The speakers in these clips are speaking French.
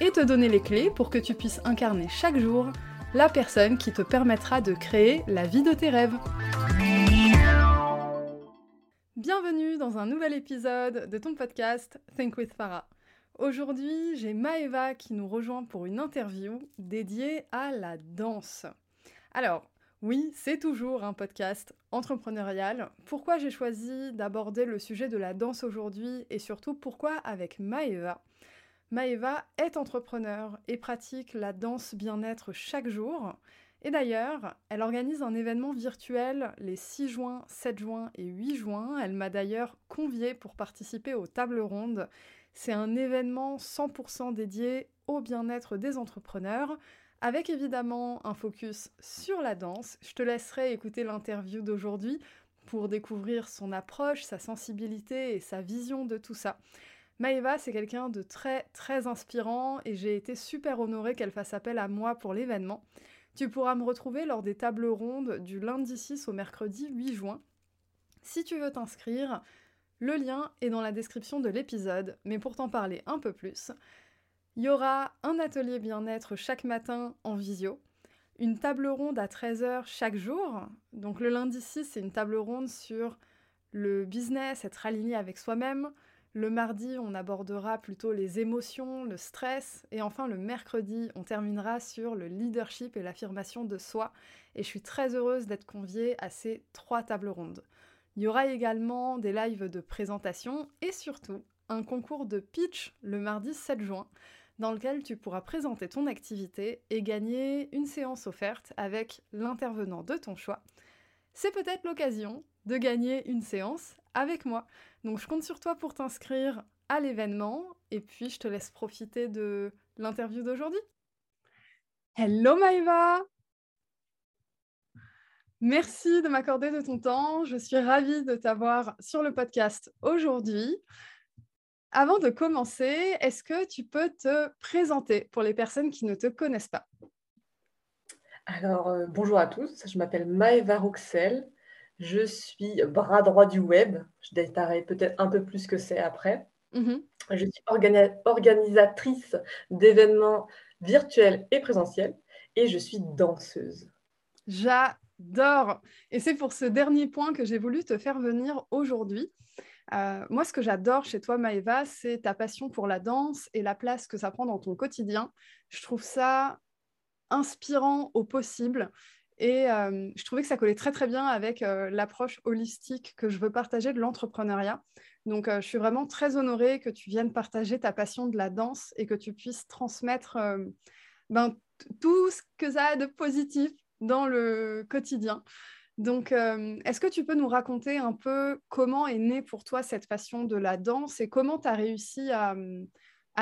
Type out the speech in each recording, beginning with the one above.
et te donner les clés pour que tu puisses incarner chaque jour la personne qui te permettra de créer la vie de tes rêves. Bienvenue dans un nouvel épisode de ton podcast Think with Farah. Aujourd'hui, j'ai Maeva qui nous rejoint pour une interview dédiée à la danse. Alors, oui, c'est toujours un podcast entrepreneurial. Pourquoi j'ai choisi d'aborder le sujet de la danse aujourd'hui et surtout pourquoi avec Maeva Maeva est entrepreneur et pratique la danse bien-être chaque jour. Et d'ailleurs, elle organise un événement virtuel les 6 juin, 7 juin et 8 juin. Elle m'a d'ailleurs conviée pour participer aux tables rondes. C'est un événement 100% dédié au bien-être des entrepreneurs, avec évidemment un focus sur la danse. Je te laisserai écouter l'interview d'aujourd'hui pour découvrir son approche, sa sensibilité et sa vision de tout ça. Maëva, c'est quelqu'un de très très inspirant et j'ai été super honorée qu'elle fasse appel à moi pour l'événement. Tu pourras me retrouver lors des tables rondes du lundi 6 au mercredi 8 juin. Si tu veux t'inscrire, le lien est dans la description de l'épisode, mais pour t'en parler un peu plus, il y aura un atelier bien-être chaque matin en visio, une table ronde à 13h chaque jour. Donc le lundi 6, c'est une table ronde sur le business, être aligné avec soi-même, le mardi, on abordera plutôt les émotions, le stress. Et enfin, le mercredi, on terminera sur le leadership et l'affirmation de soi. Et je suis très heureuse d'être conviée à ces trois tables rondes. Il y aura également des lives de présentation et surtout un concours de pitch le mardi 7 juin dans lequel tu pourras présenter ton activité et gagner une séance offerte avec l'intervenant de ton choix. C'est peut-être l'occasion de gagner une séance avec moi. Donc je compte sur toi pour t'inscrire à l'événement et puis je te laisse profiter de l'interview d'aujourd'hui. Hello Maëva Merci de m'accorder de ton temps. Je suis ravie de t'avoir sur le podcast aujourd'hui. Avant de commencer, est-ce que tu peux te présenter pour les personnes qui ne te connaissent pas? Alors, euh, bonjour à tous, je m'appelle Maëva Roxel. Je suis bras droit du web. Je détaillerai peut-être un peu plus que c'est après. Mhm. Je suis organisatrice d'événements virtuels et présentiels et je suis danseuse. J'adore. Et c'est pour ce dernier point que j'ai voulu te faire venir aujourd'hui. Euh, moi, ce que j'adore chez toi, Maëva, c'est ta passion pour la danse et la place que ça prend dans ton quotidien. Je trouve ça inspirant au possible. Et euh, je trouvais que ça collait très très bien avec euh, l'approche holistique que je veux partager de l'entrepreneuriat. Donc euh, je suis vraiment très honorée que tu viennes partager ta passion de la danse et que tu puisses transmettre ben, tout ce que ça a de positif dans le quotidien. Donc, est-ce que tu peux nous raconter un peu comment est née pour toi cette passion de la danse et comment tu as réussi à,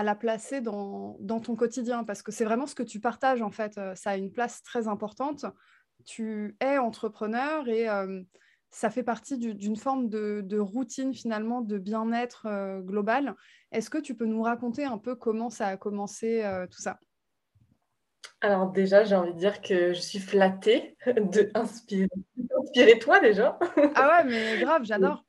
la placer dans, ton quotidien? Parce que c'est vraiment ce que tu partages, en fait. Ça a une place très importante tu es entrepreneur et euh, ça fait partie d'une forme de, routine finalement de bien-être euh, global. Est-ce que tu peux nous raconter un peu comment ça a commencé euh, tout ça? Alors déjà, j'ai envie de dire que je suis flattée de inspirer, toi déjà. ah ouais, mais grave, j'adore.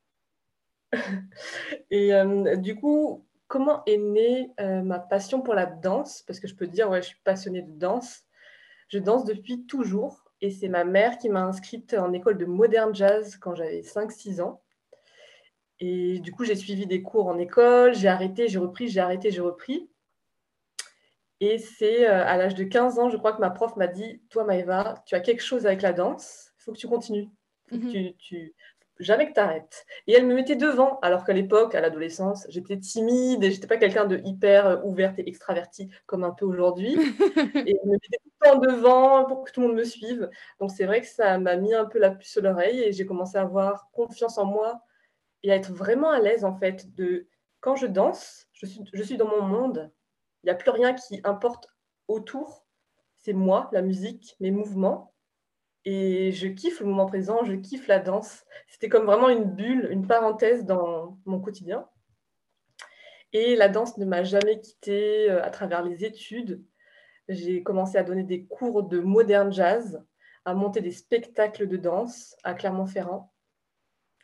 Et du coup, comment est née ma passion pour la danse? Parce que je peux dire, ouais, je suis passionnée de danse. Je danse depuis toujours. Et c'est ma mère qui m'a inscrite en école de modern jazz quand j'avais 5-6 ans. Et du coup, j'ai suivi des cours en école, j'ai arrêté, j'ai repris, j'ai arrêté, j'ai repris. Et c'est euh, à l'âge de 15 ans, je crois que ma prof m'a dit Toi, Maëva, tu as quelque chose avec la danse, il faut que tu continues. Mhm. tu, jamais que tu arrêtes. Et elle me mettait devant, alors qu'à l'époque, à l'adolescence, j'étais timide et j'étais pas quelqu'un de hyper euh, ouverte et extraverti comme un peu aujourd'hui. et elle me mettait tout le temps devant pour que tout le monde me suive. Donc c'est vrai que ça m'a mis un peu la puce à l'oreille et j'ai commencé à avoir confiance en moi et à être vraiment à l'aise en fait de quand je danse, je suis, je suis dans mon monde. Il n'y a plus rien qui importe autour, c'est moi, la musique, mes mouvements. Et je kiffe le moment présent, je kiffe la danse. C'était comme vraiment une bulle, une parenthèse dans mon quotidien. Et la danse ne m'a jamais quittée euh, à travers les études. J'ai commencé à donner des cours de modern jazz, à monter des spectacles de danse à Clermont-Ferrand.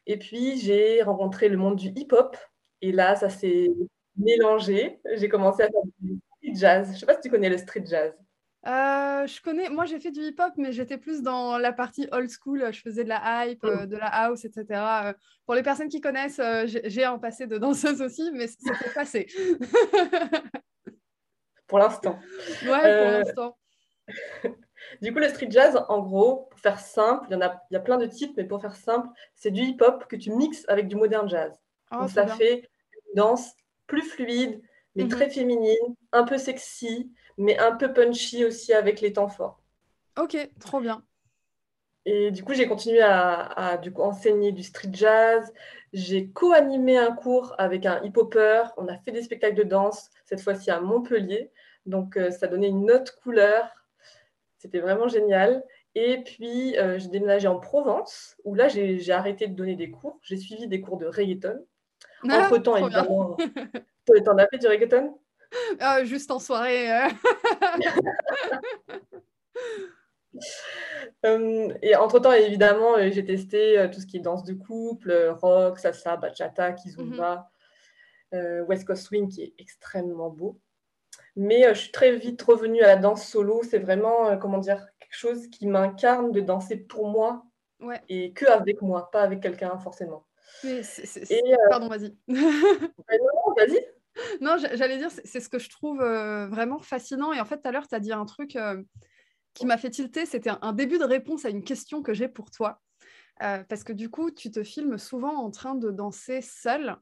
Et puis, j'ai rencontré le monde du hip-hop. Et là, ça s'est mélangé. J'ai commencé à faire du street jazz. Je ne sais pas si tu connais le street jazz. Euh, je connais, moi j'ai fait du hip-hop, mais j'étais plus dans la partie old school. Je faisais de la hype, euh, de la house, etc. Euh, pour les personnes qui connaissent, j'ai un passé de danseuse aussi, mais c'est passé. pour l'instant. Ouais, pour l'instant. du coup, le street jazz, en gros, pour faire simple, il y, en a, il y a plein de types, mais pour faire simple, c'est du hip-hop que tu mixes avec du modern jazz. Oh, Donc ça fait une danse plus fluide, mais mhm. très féminine, un peu sexy, mais un peu punchy aussi avec les temps forts. Ok, trop bien. Et du coup, j'ai continué à, du coup, enseigner du street jazz. J'ai co-animé un cours avec un hip-hopper. On a fait des spectacles de danse, cette fois-ci à Montpellier. Donc, euh, ça donnait une autre couleur. C'était vraiment génial. Et puis, euh, j'ai déménagé en Provence, où là, j'ai arrêté de donner des cours. J'ai suivi des cours de reggaeton. Ah, Entre-temps, évidemment. T'en as fait du reggaeton? ah, Juste en soirée. Euh. Euh, et entre-temps, évidemment, j'ai testé tout ce qui est danse de couple, rock, salsa, bachata, kizumba, mhm. West Coast Swing, qui est extrêmement beau. Mais je suis très vite revenue à la danse solo. C'est vraiment, comment dire, quelque chose qui m'incarne de danser pour moi et que avec moi, pas avec quelqu'un forcément. Mais Pardon, vas-y. Ben non, vas-y. Non, j'allais dire, c'est ce que je trouve vraiment fascinant. Et en fait, tout à l'heure, tu as dit un truc qui m'a fait tilter. C'était un, début de réponse à une question que j'ai pour toi. parce que du coup, tu te filmes souvent en train de danser seul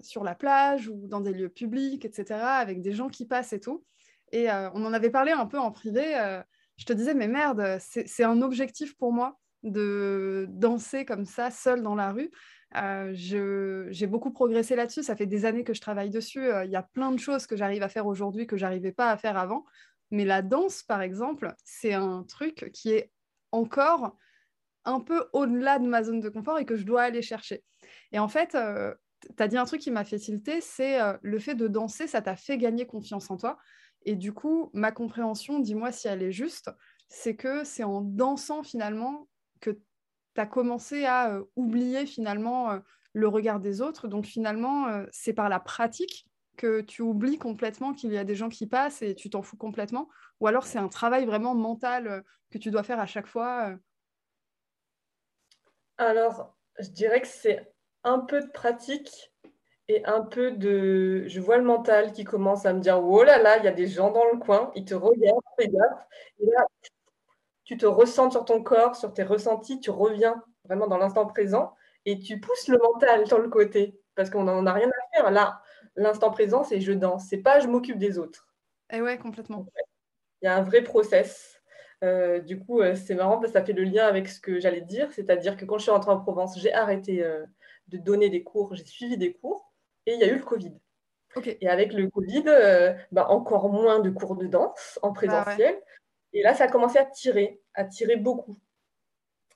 sur la plage ou dans des lieux publics, etc., avec des gens qui passent et tout. Et on en avait parlé un peu en privé. je te disais, mais merde, c'est un objectif pour moi de danser comme ça, seule dans la rue. Euh, j'ai beaucoup progressé là-dessus. Ça fait des années que je travaille dessus. Euh, il y a plein de choses que j'arrive à faire aujourd'hui que j'arrivais pas à faire avant. Mais la danse, par exemple, c'est un truc qui est encore un peu au-delà de ma zone de confort et que je dois aller chercher. Et en fait, euh, tu as dit un truc qui m'a fait tilter, c'est le fait de danser, ça t'a fait gagner confiance en toi. Et du coup, ma compréhension, dis-moi si elle est juste, c'est que c'est en dansant finalement que tu as commencé à euh, oublier finalement euh, le regard des autres. Donc finalement, euh, c'est par la pratique que tu oublies complètement qu'il y a des gens qui passent et tu t'en fous complètement. Ou alors c'est un travail vraiment mental que tu dois faire à chaque fois. Alors, je dirais que c'est un peu de pratique et un peu de... Je vois le mental qui commence à me dire, oh là là, il y a des gens dans le coin, ils te regardent, fais gaffe. Et là, tu te ressens sur ton corps, sur tes ressentis, tu reviens vraiment dans l'instant présent et tu pousses le mental sur le côté parce qu'on n'en a rien à faire. Là, l'instant présent, c'est je danse, c'est pas je m'occupe des autres. Et eh ouais, complètement. Il y a un vrai process. Euh, du coup, euh, c'est marrant parce que ça fait le lien avec ce que j'allais dire, c'est-à-dire que quand je suis rentrée en Provence, j'ai arrêté euh, de donner des cours, j'ai suivi des cours et il y a eu le Covid. Et avec le Covid, bah, encore moins de cours de danse en bah présentiel. Et là, ça a commencé à tirer, à tirer beaucoup.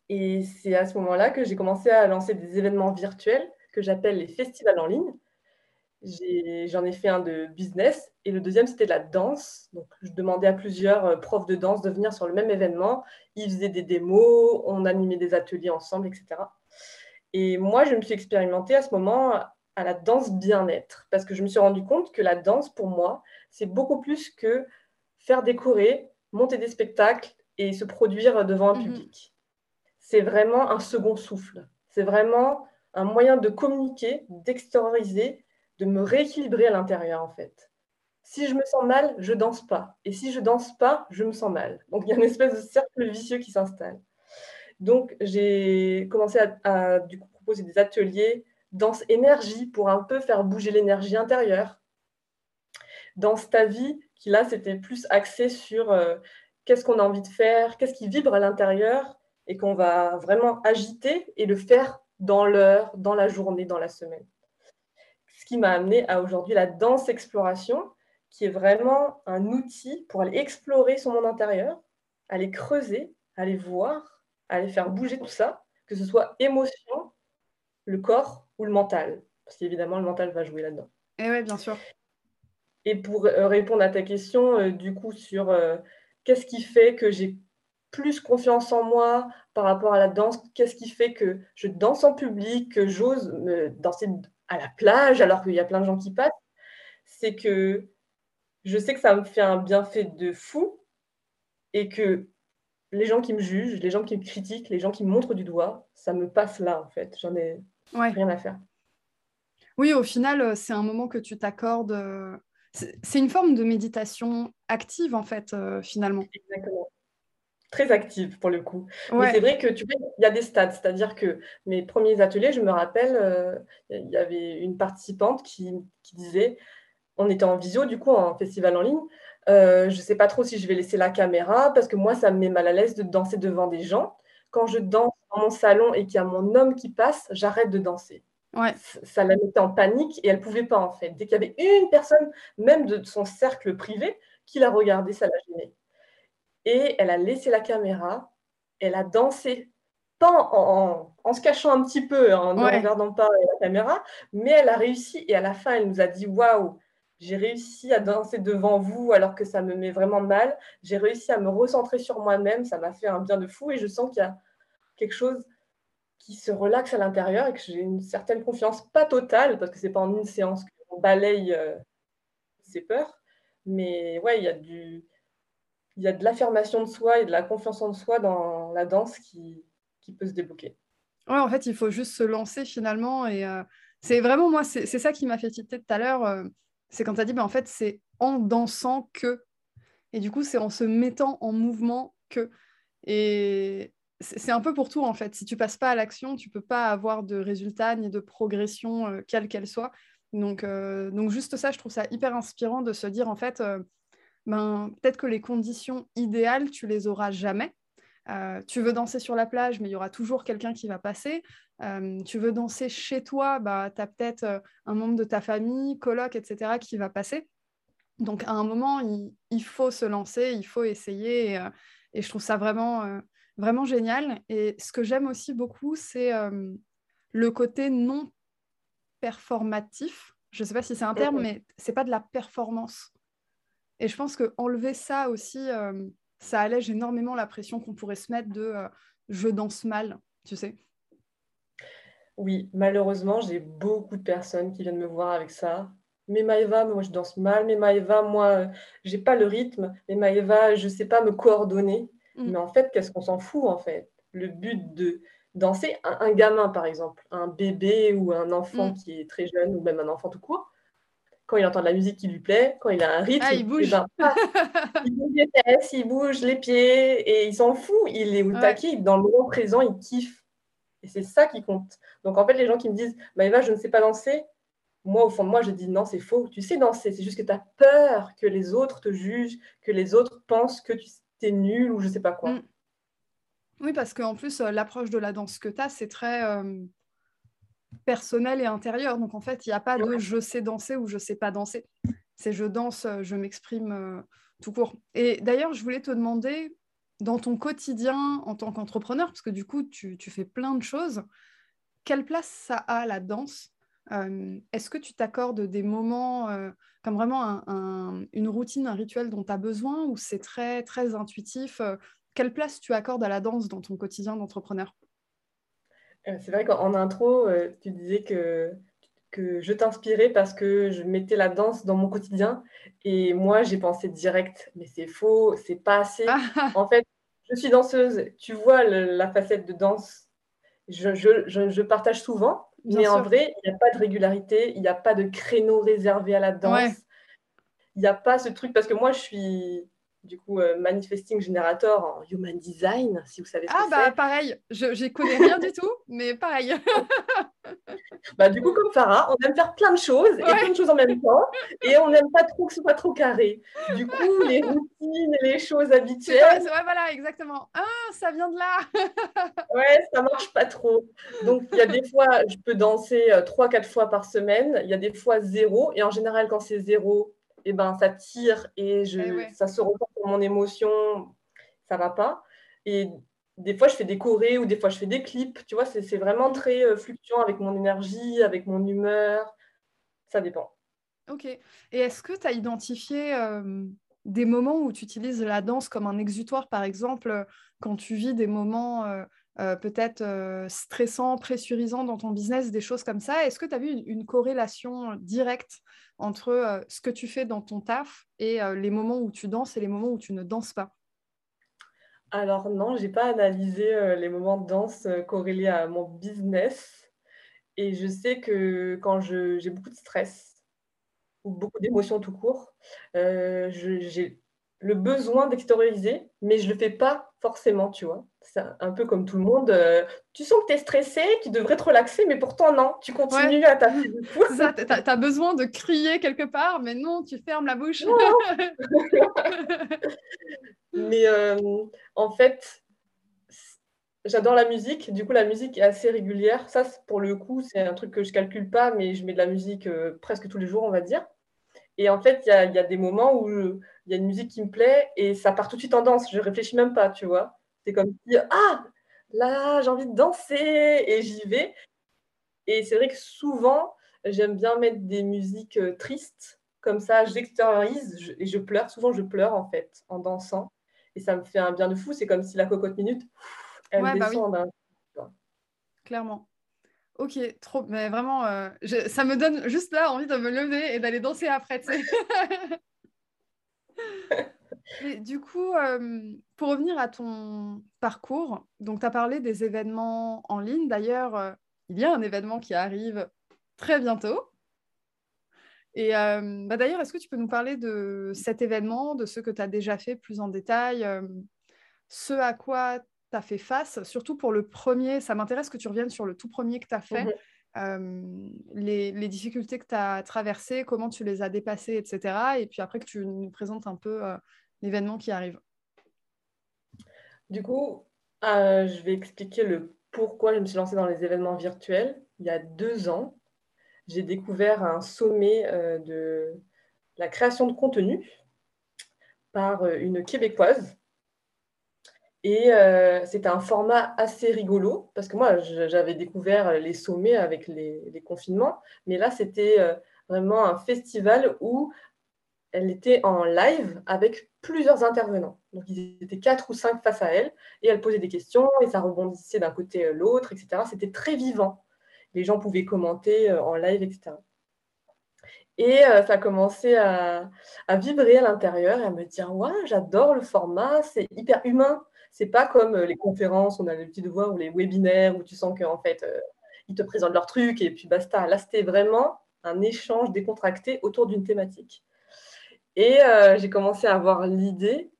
Et c'est à ce moment-là que j'ai commencé à lancer des événements virtuels que j'appelle les festivals en ligne. J'en ai, fait un de business et le deuxième, c'était la danse. Donc, je demandais à plusieurs euh, profs de danse de venir sur le même événement. Ils faisaient des démos, on animait des ateliers ensemble, etc. Et moi, je me suis expérimentée à ce moment à la danse bien-être parce que je me suis rendu compte que la danse, pour moi, c'est beaucoup plus que faire décorer, monter des spectacles et se produire devant un mhm. public. C'est vraiment un second souffle. C'est vraiment un moyen de communiquer, d'extérioriser, de me rééquilibrer à l'intérieur en fait. Si je me sens mal, je danse pas. Et si je danse pas, je me sens mal. Donc il y a une espèce de cercle vicieux qui s'installe. Donc j'ai commencé à, du coup, proposer des ateliers danse énergie pour un peu faire bouger l'énergie intérieure. Danse ta vie qui là, c'était plus axé sur euh, qu'est-ce qu'on a envie de faire, qu'est-ce qui vibre à l'intérieur et qu'on va vraiment agiter et le faire dans l'heure, dans la journée, dans la semaine. Ce qui m'a amené à aujourd'hui la danse exploration, qui est vraiment un outil pour aller explorer son monde intérieur, aller creuser, aller voir, aller faire bouger tout ça, que ce soit émotion, le corps ou le mental. Parce qu'évidemment, le mental va jouer là-dedans. Et eh oui, bien sûr. Et pour euh, répondre à ta question, euh, du coup, sur euh, qu'est-ce qui fait que j'ai plus confiance en moi par rapport à la danse, qu'est-ce qui fait que je danse en public, que j'ose danser à la plage alors qu'il y a plein de gens qui passent, c'est que je sais que ça me fait un bienfait de fou et que les gens qui me jugent, les gens qui me critiquent, les gens qui me montrent du doigt, ça me passe là en fait. J'en ai rien à faire. Oui, au final, c'est un moment que tu t'accordes c'est une forme de méditation active, en fait, euh, finalement. Exactement. Très active, pour le coup. Mais c'est vrai que tu vois, il y a des stades. C'est-à-dire que mes premiers ateliers, je me rappelle, euh, il y avait une participante qui, disait, on était en visio, du coup, en festival en ligne, euh, je ne sais pas trop si je vais laisser la caméra, parce que moi, ça me met mal à l'aise de danser devant des gens. Quand je danse dans mon salon et qu'il y a mon homme qui passe, j'arrête de danser. Ça la mettait en panique et elle ne pouvait pas en fait. Dès qu'il y avait une personne, même de son cercle privé, qui la regardait, ça la gênait. Et elle a laissé la caméra, elle a dansé, pas en, se cachant un petit peu, en ne regardant pas la caméra, mais elle a réussi et à la fin, elle nous a dit Waouh, j'ai réussi à danser devant vous alors que ça me met vraiment mal. J'ai réussi à me recentrer sur moi-même, ça m'a fait un bien de fou et je sens qu'il y a quelque chose qui se relaxe à l'intérieur et que j'ai une certaine confiance, pas totale, parce que c'est pas en une séance qu'on balaye euh, ses peurs, mais ouais, il y a du, il y a de l'affirmation de soi et de la confiance en soi dans la danse qui, qui peut se débloquer. Ouais, en fait, il faut juste se lancer finalement. Et euh, c'est vraiment moi, c'est ça qui m'a fait citer tout à l'heure. Euh, c'est quand tu as dit, ben, en fait, c'est en dansant que. Et du coup, c'est en se mettant en mouvement que. Et, c'est un peu pour tout en fait. Si tu passes pas à l'action, tu peux pas avoir de résultats ni de progression, euh, quelle qu'elle soit. Donc, euh, donc juste ça, je trouve ça hyper inspirant de se dire en fait, euh, ben, peut-être que les conditions idéales, tu les auras jamais. tu veux danser sur la plage, mais il y aura toujours quelqu'un qui va passer. tu veux danser chez toi, bah, tu as peut-être un membre de ta famille, coloc, etc., qui va passer. Donc à un moment, il, faut se lancer, il faut essayer. Et, et je trouve ça vraiment vraiment génial. Et ce que j'aime aussi beaucoup, c'est euh, le côté non performatif. Je ne sais pas si c'est un terme, mais c'est pas de la performance. Et je pense que enlever ça aussi, euh, ça allège énormément la pression qu'on pourrait se mettre de euh, je danse mal, tu sais. Oui, malheureusement, j'ai beaucoup de personnes qui viennent me voir avec ça. Mais Maëva, moi je danse mal. Mais Maëva, moi, j'ai pas le rythme. Mais Maëva, je sais pas me coordonner. Mm. Mais en fait, qu'est-ce qu'on s'en fout en fait? Le but de danser, un, gamin par exemple, un bébé ou un enfant mm. qui est très jeune ou même un enfant tout court, quand il entend de la musique qui lui plaît, quand il a un rythme, ah, il bouge. Ben, il bouge les fesses, il bouge les pieds et il s'en fout. Il est au taquet, dans le moment présent, il kiffe. Et c'est ça qui compte. Donc en fait, les gens qui me disent bah, Eva, je ne sais pas danser, moi, au fond de moi, je dis non, c'est faux. Tu sais danser, c'est juste que tu as peur que les autres te jugent, que les autres pensent que tu, t'es nul ou je sais pas quoi. Mm. Oui, parce qu'en plus, euh, l'approche de la danse que tu as, c'est très euh, personnel et intérieur. Donc en fait, il n'y a pas de je sais danser ou je sais pas danser. C'est je danse, euh, je m'exprime tout court. Et d'ailleurs, je voulais te demander, dans ton quotidien en tant qu'entrepreneur, parce que du coup, tu, tu, fais plein de choses, quelle place ça a la danse? Est-ce que tu t'accordes des moments comme vraiment une routine, un rituel dont tu as besoin ou c'est très, très intuitif euh, Quelle place tu accordes à la danse dans ton quotidien d'entrepreneur? Euh, C'est vrai qu'en intro, euh, tu disais que, que je t'inspirais parce que je mettais la danse dans mon quotidien et moi j'ai pensé direct, mais c'est faux, c'est pas assez. Ah. en fait, je suis danseuse, tu vois la facette de danse, je, je, je partage souvent, mais en vrai, il n'y a pas de régularité, il n'y a pas de créneau réservé à la danse. Il n'y a pas ce truc, parce que moi, je suis du coup euh, Manifesting Generator en Human Design, si vous savez ce ah, bah pareil, je n'y connais rien du tout, mais pareil. bah, du coup, comme Farah, on aime faire plein de choses et plein de choses en même temps, et on n'aime pas trop que ce soit trop carré. Du coup, les routines les choses habituelles. Ouais, voilà, exactement. Ah, ça vient de là. ouais, ça marche pas trop. Donc, il y a des fois, je peux danser euh, trois, quatre fois par semaine, il y a des fois zéro, et en général, quand c'est zéro, et ben, ça tire et je, Eh ça se ressent sur mon émotion, ça va pas. Et des fois, je fais des chorés ou des fois, je fais des clips. Tu vois, c'est vraiment très euh, fluctuant avec mon énergie, avec mon humeur. Ça dépend. Ok. Et est-ce que tu as identifié euh, des moments où tu utilises la danse comme un exutoire, par exemple, quand tu vis des moments euh, euh, peut-être euh, stressants, pressurisants dans ton business, des choses comme ça Est-ce que tu as vu une, une, corrélation directe entre euh, ce que tu fais dans ton taf et euh, les moments où tu danses et les moments où tu ne danses pas? Alors non, j'ai pas analysé euh, les moments de danse euh, corrélés à mon business. Et je sais que quand j'ai beaucoup de stress ou beaucoup d'émotions tout court, euh, j'ai le besoin d'extérioriser, mais je le fais pas forcément, tu vois. C'est un peu comme tout le monde. euh, tu sens que tu es stressé, tu devrais te relaxer, mais pourtant non, tu continues Ouais. à taper du pouce. C'est ça, tu as, besoin de crier quelque part, mais non, tu fermes la bouche. Mais euh, en fait, j'adore la musique. Du coup, la musique est assez régulière. Ça, pour le coup, c'est un truc que je calcule pas, mais je mets de la musique euh, presque tous les jours, on va dire. Et en fait, il y a, y a des moments où il y a une musique qui me plaît et ça part tout de suite en danse. Je réfléchis même pas, tu vois. C'est comme si, ah, là, j'ai envie de danser et j'y vais. Et c'est vrai que souvent, j'aime bien mettre des musiques euh, tristes. Comme ça, j'extériorise je- et je pleure. Souvent, je pleure en fait en dansant. Et ça me fait un bien de fou. C'est comme si la cocotte minute, elle Ouais, bah oui. descend. Clairement. Ok, trop, mais vraiment, euh, je- ça me donne juste là envie de me lever et d'aller danser après. Et du coup, euh, pour revenir à ton parcours, donc tu as parlé des événements en ligne. D'ailleurs, euh, il y a un événement qui arrive très bientôt. Et euh, bah d'ailleurs, est-ce que tu peux nous parler de cet événement, de ce que tu as déjà fait plus en détail, ce à quoi tu as fait face, surtout pour le premier, ça m'intéresse que tu reviennes sur le tout premier que tu as fait, Mhm. euh, les, les difficultés que tu as traversées, comment tu les as dépassées, etc. Et puis après que tu nous présentes un peu euh, l'événement qui arrive. Du coup, euh, je vais expliquer le pourquoi je me suis lancée dans les événements virtuels. Il y a deux ans, j'ai découvert un sommet euh, de la création de contenu par euh, une Québécoise. Et c'était un format assez rigolo, parce que moi, j'avais découvert les sommets avec les, confinements, mais là, c'était vraiment un festival où elle était en live avec plusieurs intervenants. Donc, ils étaient quatre ou cinq face à elle, et elle posait des questions, et ça rebondissait d'un côté à l'autre, etc. C'était très vivant. Les gens pouvaient commenter euh, en live, etc. Et euh, ça a commencé à, vibrer à l'intérieur et à me dire Ouais, j'adore le format, c'est hyper humain. C'est pas comme euh, les conférences, on a l'habitude de voir, ou les webinaires où tu sens qu'en fait, euh, ils te présentent leur truc et puis basta. Là, c'était vraiment un échange décontracté autour d'une thématique. Et euh, j'ai commencé à avoir l'idée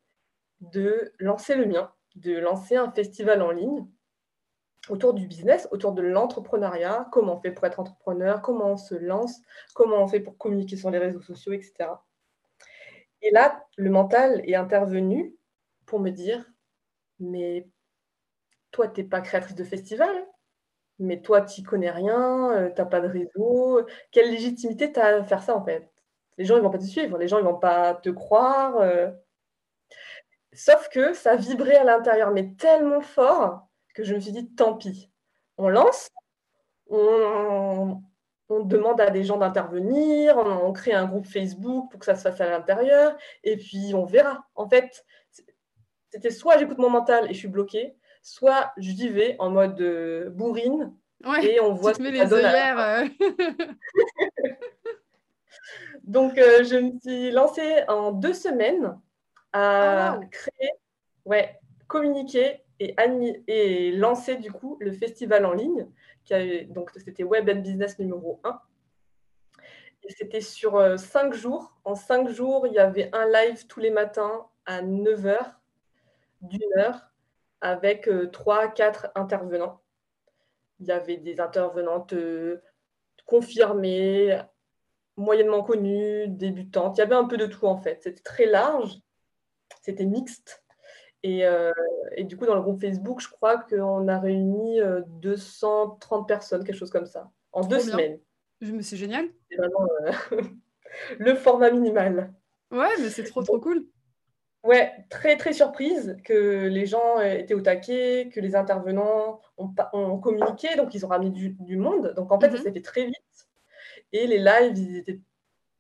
de lancer le mien, de lancer un festival en ligne autour du business, autour de l'entrepreneuriat, comment on fait pour être entrepreneur, comment on se lance, comment on fait pour communiquer sur les réseaux sociaux, etc. Et là, le mental est intervenu pour me dire, mais toi, tu n'es pas créatrice de festival, mais toi, tu connais rien, euh, tu n'as pas de réseau, quelle légitimité tu as à faire ça en fait? Les gens, ils ne vont pas te suivre, les gens, ils ne vont pas te croire. euh. Sauf que ça vibrait à l'intérieur, mais tellement fort que je me suis dit, tant pis, on lance, on, on demande à des gens d'intervenir, on, on crée un groupe Facebook pour que ça se fasse à l'intérieur, et puis on verra. En fait, c'était soit j'écoute mon mental et je suis bloquée, soit j'y vais en mode euh, bourrine, Ouais, et on voit tu te mets les œillères. euh. Donc, euh, je me suis lancée en deux semaines à Ah, créer, ouais, communiquer et, lancer du coup le festival en ligne. Qui avait- donc, c'était Web and Business numéro 1. Et c'était sur euh, cinq jours. En cinq jours, il y avait un live tous les matins à 9h, d'une heure, avec euh, trois, quatre intervenants. Il y avait des intervenantes euh, confirmées, moyennement connues, débutantes. Il y avait un peu de tout en fait. C'était très large, c'était mixte. Et, euh, et du coup, dans le groupe Facebook, je crois qu'on a réuni euh, 230 personnes, quelque chose comme ça, en deux bien. semaines. Me suis génial. C'est vraiment, euh, le format minimal. Ouais, mais c'est trop, trop cool. Ouais, très, très surprise que les gens étaient au taquet, que les intervenants ont, communiqué, donc ils ont ramené du, monde. Donc en fait, ça s'est fait très vite. Et les lives, ils étaient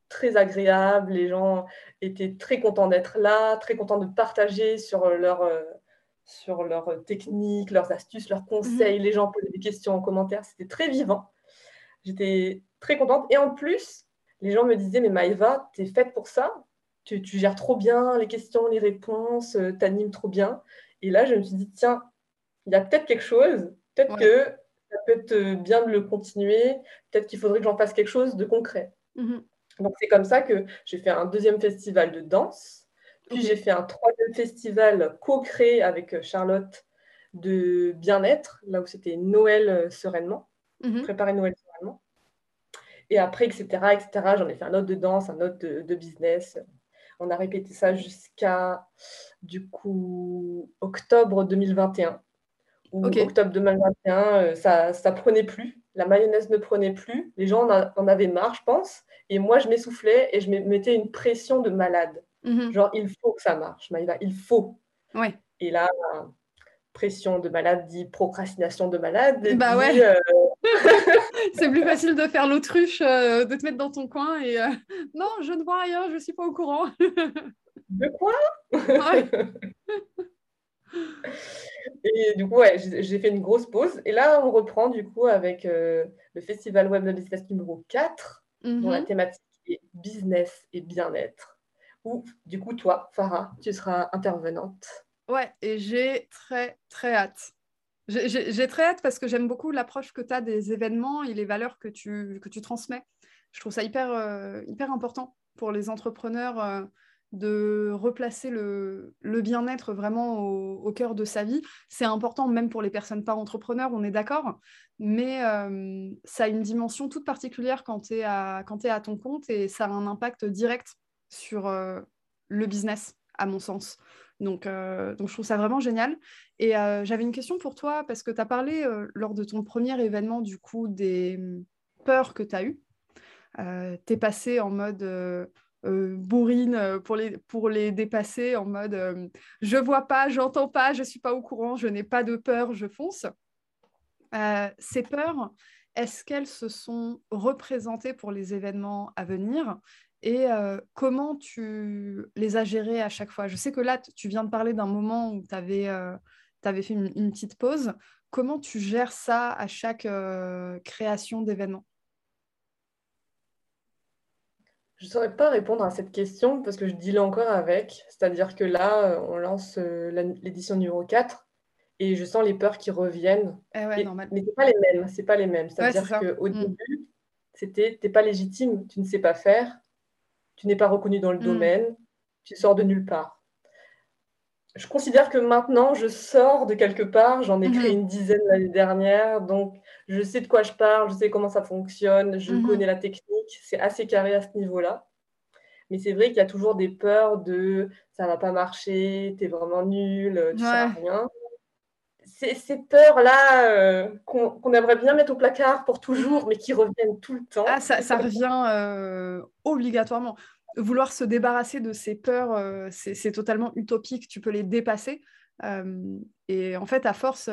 très agréables, les gens étaient très contents d'être là, très contents de partager sur leur, euh, sur leurs techniques, leurs astuces, leurs conseils. Les gens posaient des questions en commentaire, c'était très vivant. J'étais très contente. Et en plus, les gens me disaient, mais Maïva, tu es faite pour ça, tu, gères trop bien les questions, les réponses, euh, tu animes trop bien. Et là, je me suis dit, tiens, il y a peut-être quelque chose, peut-être que ça peut être bien de le continuer, peut-être qu'il faudrait que j'en fasse quelque chose de concret. Mhm. Donc, c'est comme ça que j'ai fait un deuxième festival de danse. Puis, j'ai fait un troisième festival co-créé avec euh, Charlotte de bien-être, là où c'était Noël euh, sereinement, mhm. préparer Noël sereinement. Et après, etc., etc., j'en ai fait un autre de danse, un autre de business. On a répété ça jusqu'à, du coup, octobre 2021. Octobre 2021, euh, ça, ça prenait plus. La mayonnaise ne prenait plus. Les gens en, avaient marre, je pense. Et moi, je m'essoufflais et je mettais une pression de malade. Mhm. Genre, il faut que ça marche, Maïva, il faut. Ouais. Et là, pression de malade dit procrastination de malade. Bah ouais. Euh, c'est plus facile de faire l'autruche, euh, de te mettre dans ton coin et euh, non, je ne vois rien, je ne suis pas au courant. de quoi? Et du coup, ouais, j'ai fait une grosse pause. Et là, on reprend du coup avec le Festival Web de Business numéro 4, dont la mhm. thématique est business et bien-être. Où, du coup, toi, Farah, tu seras intervenante. Ouais, et j'ai très, très hâte. J'ai très hâte parce que j'aime beaucoup l'approche que tu as des événements et les valeurs que tu, que tu transmets. Je trouve ça hyper, euh, hyper important pour les entrepreneurs euh, de replacer le, le bien-être vraiment au, cœur de sa vie. C'est important même pour les personnes pas entrepreneurs, on est d'accord, mais euh, ça a une dimension toute particulière quand tu es, es, à ton compte et ça a un impact direct sur le business, à mon sens. Donc, euh, donc, je trouve ça vraiment génial. Et euh, j'avais une question pour toi, parce que tu as parlé euh, lors de ton premier événement, du coup, des hum, peurs que tu as eues. tu es passé en mode bourrine pour les, pour les dépasser, en mode je vois pas, j'entends pas, je suis pas au courant, je n'ai pas de peur, je fonce. ces peurs, est-ce qu'elles se sont représentées pour les événements à venir? Et comment tu les as gérés à chaque fois? Je sais que là, tu viens de parler d'un moment où tu avais, fait une, petite pause. Comment tu gères ça à chaque création d'événement Je ne saurais pas répondre à cette question parce que je dis là encore avec. C'est-à-dire que là, on lance l'édition numéro 4 et je sens les peurs qui reviennent. Eh mais ce n'est pas les mêmes. C'est pas les mêmes. C'est-à-dire qu'au mmh. début, c'était tu n'es pas légitime, tu ne sais pas faire tu n'es pas reconnu dans le mm. domaine, tu sors de nulle part. Je considère que maintenant, je sors de quelque part, j'en ai mm-hmm. créé une dizaine l'année dernière, donc je sais de quoi je parle, je sais comment ça fonctionne, je mm-hmm. connais la technique, c'est assez carré à ce niveau-là. Mais c'est vrai qu'il y a toujours des peurs de ça va pas marcher, tu es vraiment nul, tu ne sais rien ces, peurs-là euh, qu'on aimerait bien mettre au placard pour toujours, mais qui reviennent tout le temps. Ah, ça, revient euh, obligatoirement. Vouloir se débarrasser de ces peurs, euh, c'est totalement utopique. Tu peux les dépasser. et en fait, à force,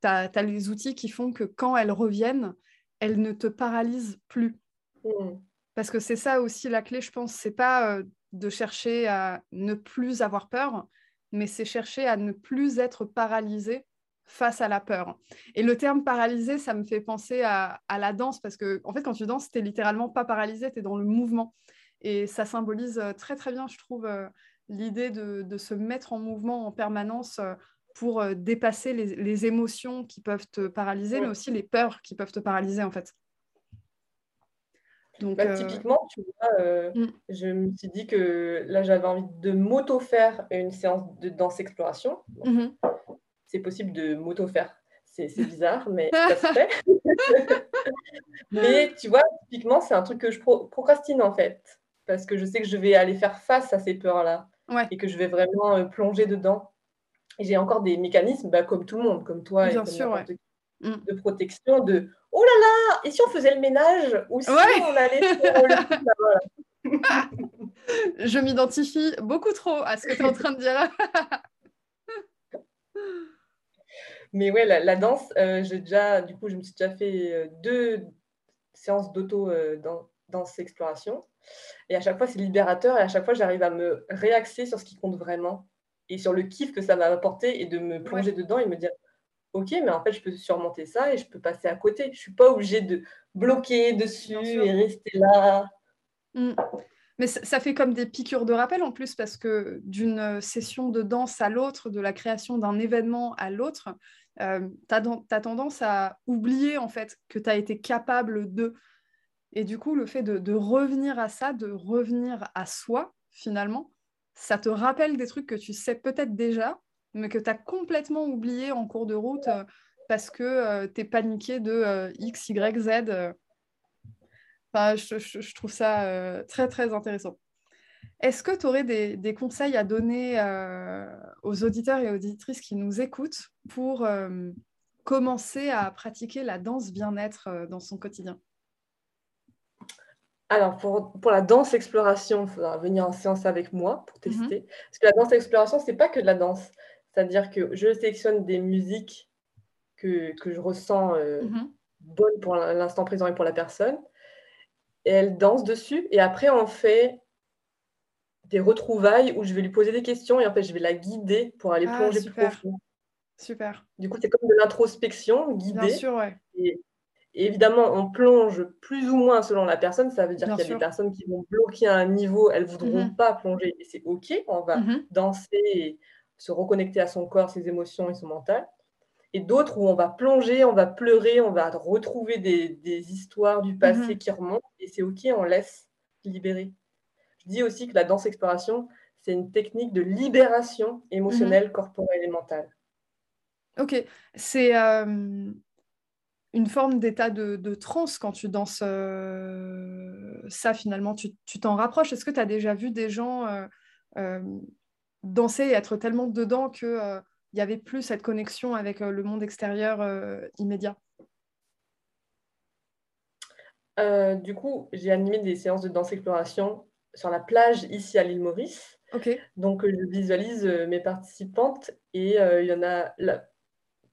tu as, les outils qui font que quand elles reviennent, elles ne te paralysent plus. Mmh. Parce que c'est ça aussi la clé, je pense. C'est pas de chercher à ne plus avoir peur, mais c'est chercher à ne plus être paralysé face à la peur. Et le terme paralysé, ça me fait penser à, la danse, parce que en fait, quand tu danses, tu n'es littéralement pas paralysé, tu es dans le mouvement. Et ça symbolise euh, très très bien, je trouve, euh, l'idée de, se mettre en mouvement en permanence euh, pour dépasser les, émotions qui peuvent te paralyser, mais aussi les peurs qui peuvent te paralyser, en fait. Donc, bah, Typiquement, tu vois, mm. je me suis dit que là, j'avais envie de m'auto-faire une séance de danse exploration. Mm-hmm c'est possible de m'auto-faire. C'est bizarre, mais ça se fait. mais tu vois, typiquement, c'est un truc que je procrastine en fait. Parce que je sais que je vais aller faire face à ces peurs-là. Et que je vais vraiment euh, plonger dedans. Et j'ai encore des mécanismes, bah, comme tout le monde, comme toi, Bien sûr, mm. de protection, de oh là là, et si on faisait le ménage Ou si on allait faire le... Je m'identifie beaucoup trop à ce que tu es en train de dire. Mais ouais, la, danse, euh, j'ai déjà, du coup, je me suis déjà fait euh, deux séances d'auto euh, dans, danse exploration. Et à chaque fois, c'est libérateur et à chaque fois, j'arrive à me réaxer sur ce qui compte vraiment et sur le kiff que ça m'a apporté et de me plonger dedans et me dire Ok, mais en fait, je peux surmonter ça et je peux passer à côté. Je ne suis pas obligée de bloquer dessus et rester là. Mmh. Mais ça fait comme des piqûres de rappel en plus, parce que d'une session de danse à l'autre, de la création d'un événement à l'autre, euh, tu as, tendance à oublier en fait que tu as été capable de. Et du coup, le fait de, revenir à ça, de revenir à soi, finalement, ça te rappelle des trucs que tu sais peut-être déjà, mais que tu as complètement oublié en cours de route euh, parce que euh, tu es paniqué de X, Y, Z je, trouve ça euh, très, très intéressant. Est-ce que tu aurais des, conseils à donner euh, aux auditeurs et auditrices qui nous écoutent pour euh, commencer à pratiquer la danse bien-être dans son quotidien? Alors, pour, pour, la danse exploration, il faudra venir en séance avec moi pour mhm. tester. Parce que la danse exploration, ce n'est pas que de la danse. C'est-à-dire que je sélectionne des musiques que, que je ressens mhm. bonnes pour l'instant présent et pour la personne et elle danse dessus. Et après, on fait des retrouvailles où je vais lui poser des questions et en fait, je vais la guider pour aller ah, plonger plus profond. Super. Du coup, c'est comme de l'introspection guidée. Bien sûr, ouais. Et, évidemment, on plonge plus ou moins selon la personne. Ça veut dire qu'il y a des personnes qui vont bloquer à un niveau, elles ne voudront mhm. pas plonger. Et c'est OK, on va mhm. danser et se reconnecter à son corps, ses émotions et son mental et d'autres où on va plonger, on va pleurer, on va retrouver des, histoires du passé mhm. qui remontent, et c'est OK, on laisse libérer. Je dis aussi que la danse exploration, c'est une technique de libération émotionnelle, mhm. corporelle et mentale. Ok, c'est euh, une forme d'état de, de, transe quand tu danses euh, ça finalement, tu t'en rapproches. Est-ce que tu as déjà vu des gens euh, danser et être tellement dedans que il y avait plus cette connexion avec euh, le monde extérieur euh, immédiat euh, Du coup, j'ai animé des séances de danse exploration sur la plage ici à l'île Maurice. Donc, je visualise mes participantes et il y en a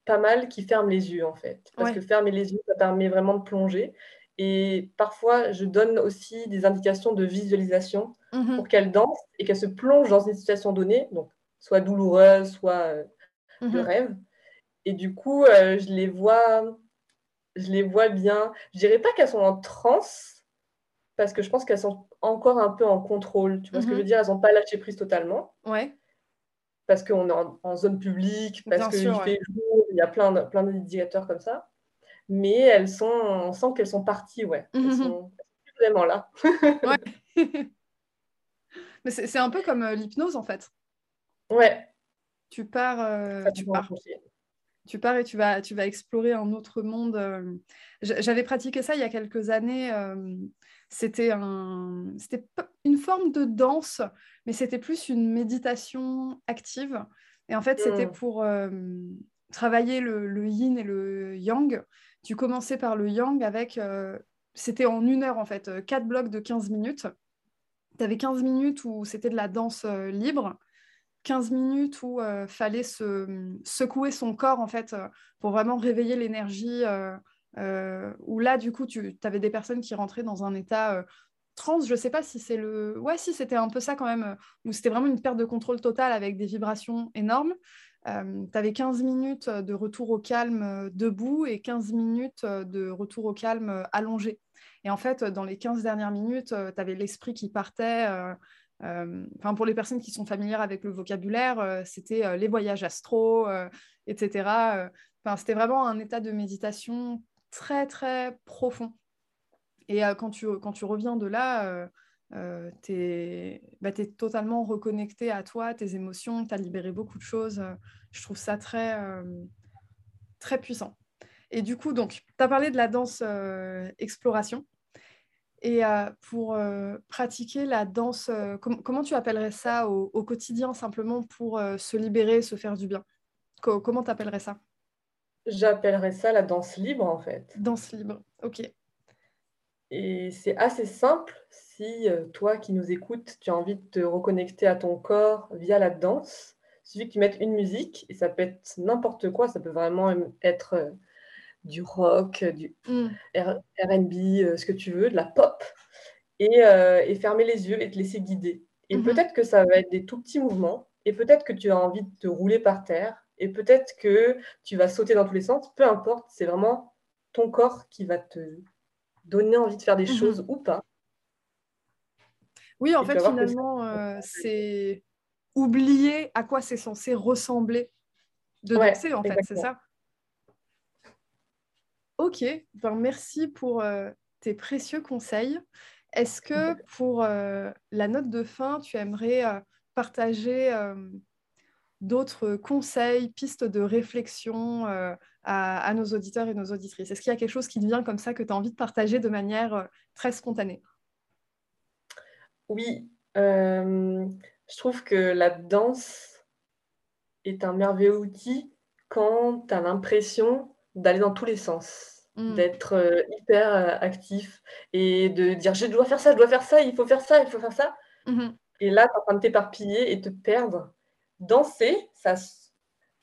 pas mal qui ferment les yeux en fait. Parce que fermer les yeux, ça permet vraiment de plonger. Et parfois, je donne aussi des indications de visualisation mmh pour qu'elles dansent et qu'elles se plongent dans une situation donnée, donc soit douloureuse, soit de mhm. rêve. Et du coup, euh, je les vois, je les vois bien. Je dirais pas qu'elles sont en transe, parce que je pense qu'elles sont encore un peu en contrôle. Tu vois ce que je veux mhm. dire? Elles n'ont pas lâché prise totalement. Ouais. Parce qu'on est en, zone publique, parce qu'il fait jour, il y a plein, de, plein d'indicateurs comme ça. Mais elles sont, on sent qu'elles sont parties, ouais. Elles mhm. sont vraiment là. ouais. Mais c'est un peu comme euh, l'hypnose, en fait. Ouais, tu pars, euh, tu, pars tu pars et tu vas, tu vas explorer un autre monde. Euh. J'avais pratiqué ça il y a quelques années. C'était un, c'était une forme de danse, mais c'était plus une méditation active. Et en fait, c'était mmh. pour travailler le, yin et le yang. Tu commençais par le yang avec, c'était en une heure en fait, quatre blocs de 15 minutes. Tu avais 15 minutes où c'était de la danse libre 15 minutes où euh, fallait se, secouer son corps en fait euh, pour vraiment réveiller l'énergie. Euh, où là, du coup, tu avais des personnes qui rentraient dans un état trans. Je sais pas si c'est le. Ouais, si c'était un peu ça quand même, où c'était vraiment une perte de contrôle totale avec des vibrations énormes. Tu avais 15 minutes de retour au calme debout et 15 minutes de retour au calme allongé. Et en fait, dans les 15 dernières minutes, tu avais l'esprit qui partait, euh, pour les personnes qui sont familières avec le vocabulaire, euh, c'était euh, les voyages astro, etc. C'était vraiment un état de méditation très, très profond. Et quand, tu, quand tu reviens de là, tu es, bah, totalement reconnecté à toi, tes émotions, tu as libéré beaucoup de choses. je trouve ça très, très puissant. Et du coup, donc, tu as parlé de la danse exploration. Et euh, pour euh, pratiquer la danse, euh, comment tu appellerais ça au, quotidien simplement pour se libérer, se faire du bien? Comment tu appellerais ça? J'appellerais ça la danse libre en fait. Danse libre, ok. Et c'est assez simple. Si euh, toi qui nous écoutes, tu as envie de te reconnecter à ton corps via la danse, il suffit que tu mettes une musique et ça peut être n'importe quoi, ça peut vraiment être euh, du rock, du Mm. RB, euh, ce que tu veux, de la pop, et, euh, et fermer les yeux et te laisser guider. Et Mhm. peut-être que ça va être des tout petits mouvements, et peut-être que tu as envie de te rouler par terre, et peut-être que tu vas sauter dans tous les sens, peu importe, c'est vraiment ton corps qui va te donner envie de faire des Mhm. choses ou pas. Oui, en fait, finalement, euh, c'est oublier à quoi c'est censé ressembler de Ouais, danser, en fait, c'est ça? Ok, ben merci pour euh, tes précieux conseils. Est-ce que pour euh, la note de fin, tu aimerais euh, partager d'autres conseils, pistes de réflexion à, à nos auditeurs et nos auditrices? Est-ce qu'il y a quelque chose qui te vient comme ça que tu as envie de partager de manière très spontanée? Oui, euh, je trouve que la danse est un merveilleux outil quand tu as l'impression d'aller dans tous les sens, Mm. d'être euh, hyper euh, actif et de dire je dois faire ça, je dois faire ça, il faut faire ça, il faut faire ça. Mhm. Et là, tu es en train de t'éparpiller et te perdre. Danser, ça,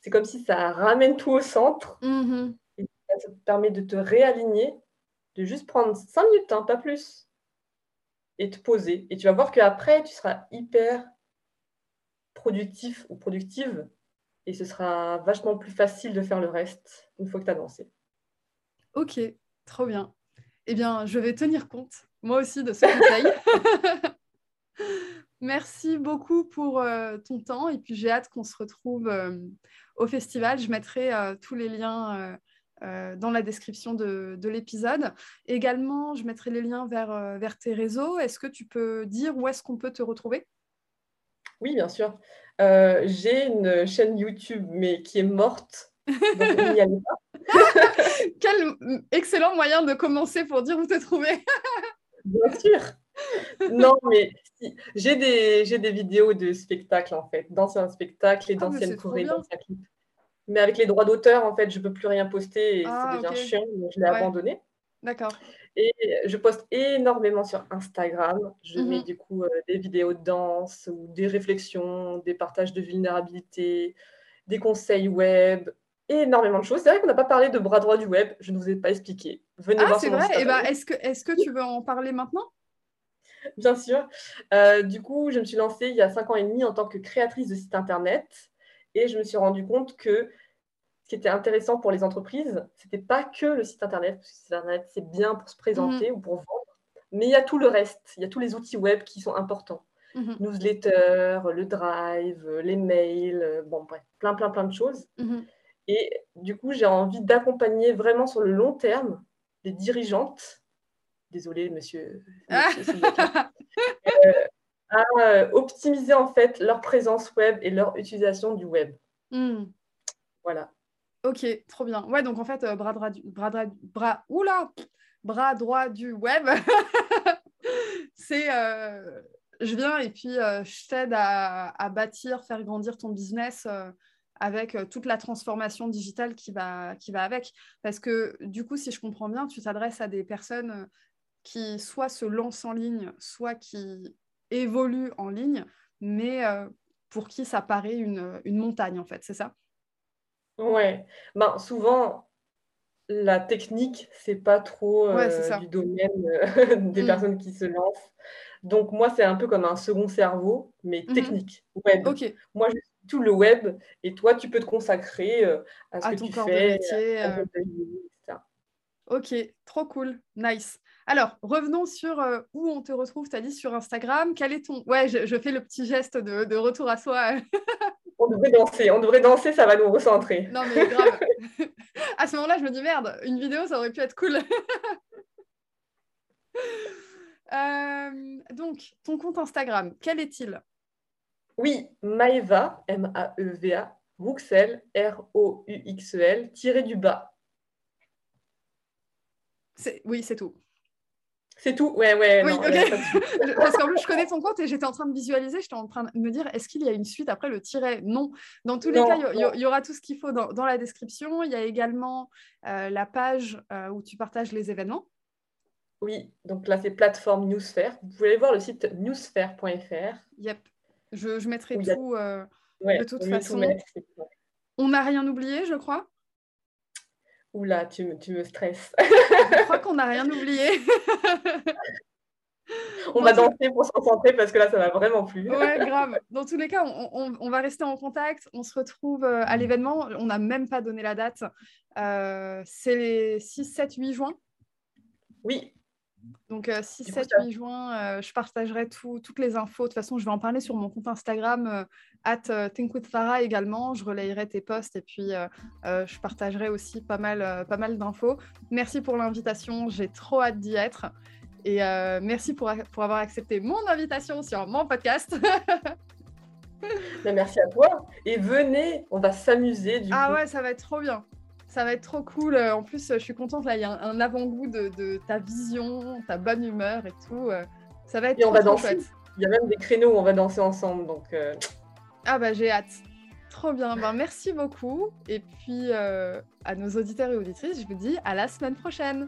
c'est comme si ça ramène tout au centre. Mhm. Et ça te permet de te réaligner, de juste prendre 5 minutes, hein, pas plus, et te poser. Et tu vas voir qu'après, tu seras hyper productif ou productive. Et ce sera vachement plus facile de faire le reste une fois que tu as dansé. Ok, trop bien. Eh bien, je vais tenir compte, moi aussi, de ce conseil. Merci beaucoup pour euh, ton temps et puis j'ai hâte qu'on se retrouve euh, au festival. Je mettrai euh, tous les liens euh, dans la description de, de l'épisode. Également, je mettrai les liens vers, euh, vers tes réseaux. Est-ce que tu peux dire où est-ce qu'on peut te retrouver? Oui, bien sûr. Euh, j'ai une chaîne YouTube, mais qui est morte. Donc. Quel excellent moyen de commencer pour dire où te trouver. Bien sûr. Non, mais si. j'ai des, vidéos de spectacles, en fait, d'anciens spectacles et Ah, d'anciennes chorés, d'anciens clips. Mais avec les droits d'auteur, en fait, je ne peux plus rien poster et Ah, ça devient chiant, donc je l'ai Ouais. abandonné. D'accord. Et je poste énormément sur Instagram. Je Mhm. mets du coup euh, des vidéos de danse ou des réflexions, des partages de vulnérabilité, des conseils web, énormément de choses. C'est vrai qu'on n'a pas parlé de bras droit du web, je ne vous ai pas expliqué. Venez Ah, voir c'est vrai Eh ben, est-ce que, est-ce que tu veux en parler maintenant? Bien sûr. Euh, du coup, je me suis lancée il y a cinq ans et demi en tant que créatrice de site internet et je me suis rendu compte que ce qui était intéressant pour les entreprises, c'était pas que le site internet, parce que le site internet c'est bien pour se présenter ou pour vendre, mais il y a tout le reste, il y a tous les outils web qui sont importants. Mhm. Newsletter, le drive, les mails, bon bref, plein plein plein de choses. Mhm. Et du coup, j'ai envie d'accompagner vraiment sur le long terme les dirigeantes, désolé monsieur, euh, à euh, optimiser en fait leur présence web et leur utilisation du web. Hmm. Voilà. Ok, trop bien. Ouais, donc en fait, euh, bras droit du bras droit, bras, oula, bras droit du web, c'est euh, je viens et puis euh, je t'aide à, à bâtir, faire grandir ton business euh, avec toute la transformation digitale qui va, qui va avec. Parce que du coup, si je comprends bien, tu t'adresses à des personnes qui soit se lancent en ligne, soit qui évoluent en ligne, mais euh, pour qui ça paraît une, une montagne, en fait, c'est ça? Ouais. Ben, souvent, la technique, c'est pas trop euh, du domaine euh, des Mm. personnes qui se lancent. Donc, moi, c'est un peu comme un second cerveau, mais Mhm. technique, web. Ok, Moi, je suis tout le web et toi, tu peux te consacrer euh, à ce à que ton tu corps de fais, métier. à euh, ton pays, etc. Ok, trop cool, nice. Alors, revenons sur euh, où on te retrouve, tu as dit sur Instagram. Quel est ton... Ouais, je, je fais le petit geste de, de retour à soi. On devrait danser, on devrait danser, ça va nous recentrer. non, mais grave. à ce moment-là, je me dis, merde, une vidéo, ça aurait pu être cool. Euh, donc, ton compte Instagram, quel est-il? Oui, Maeva, M-A-E-V-A, Ruxel, R-O-U-X-E-L, tiré du bas. C'est- Oui, c'est tout. C'est tout? Ouais, ouais, Oui, non, Parce qu'en plus, je connais ton compte et j'étais en train de visualiser, j'étais en train de me dire, est-ce qu'il y a une suite après le tiret? Non. Dans tous les Non, cas, il y, aura tout ce qu'il faut dans, dans la description. Il y a également euh, la page euh, où tu partages les événements. Oui, donc là, c'est plateforme Newsfair. Vous pouvez aller voir le site newsfair.fr. Yep. Je, je mettrai tout de toute façon. On n'a rien oublié, je crois. Oula, tu me, tu me stresses. je crois qu'on n'a rien oublié. on va danser pour se concentrer parce que là, ça va vraiment plus. ouais, grave. Dans tous les cas, on, va rester en contact. On se retrouve euh, à l'événement. On n'a même pas donné la date. Euh, c'est les 6, 7, 8 juin. Oui, donc, 6, 7, 8 juin, euh, je partagerai toutes les infos. De toute façon, je vais en parler sur mon compte Instagram, at euh, thinkwithfarah également. Je relayerai tes posts et puis je partagerai aussi pas mal, pas mal d'infos. Merci pour l'invitation, j'ai trop hâte d'y être. Et merci pour, pour avoir accepté mon invitation sur mon podcast. Merci à toi. Et venez, on va s'amuser. Ah ouais, ça va être trop bien ça va être trop cool. En plus, je suis contente, là, il y a un, avant-goût de, ta vision, ta bonne humeur et tout. Ça va être et on va danser. Il y a même des créneaux où on va danser ensemble. Donc, euh. Ah bah j'ai hâte. Trop bien. Ben, merci beaucoup. Et puis, euh, à nos auditeurs et auditrices, je vous dis à la semaine prochaine.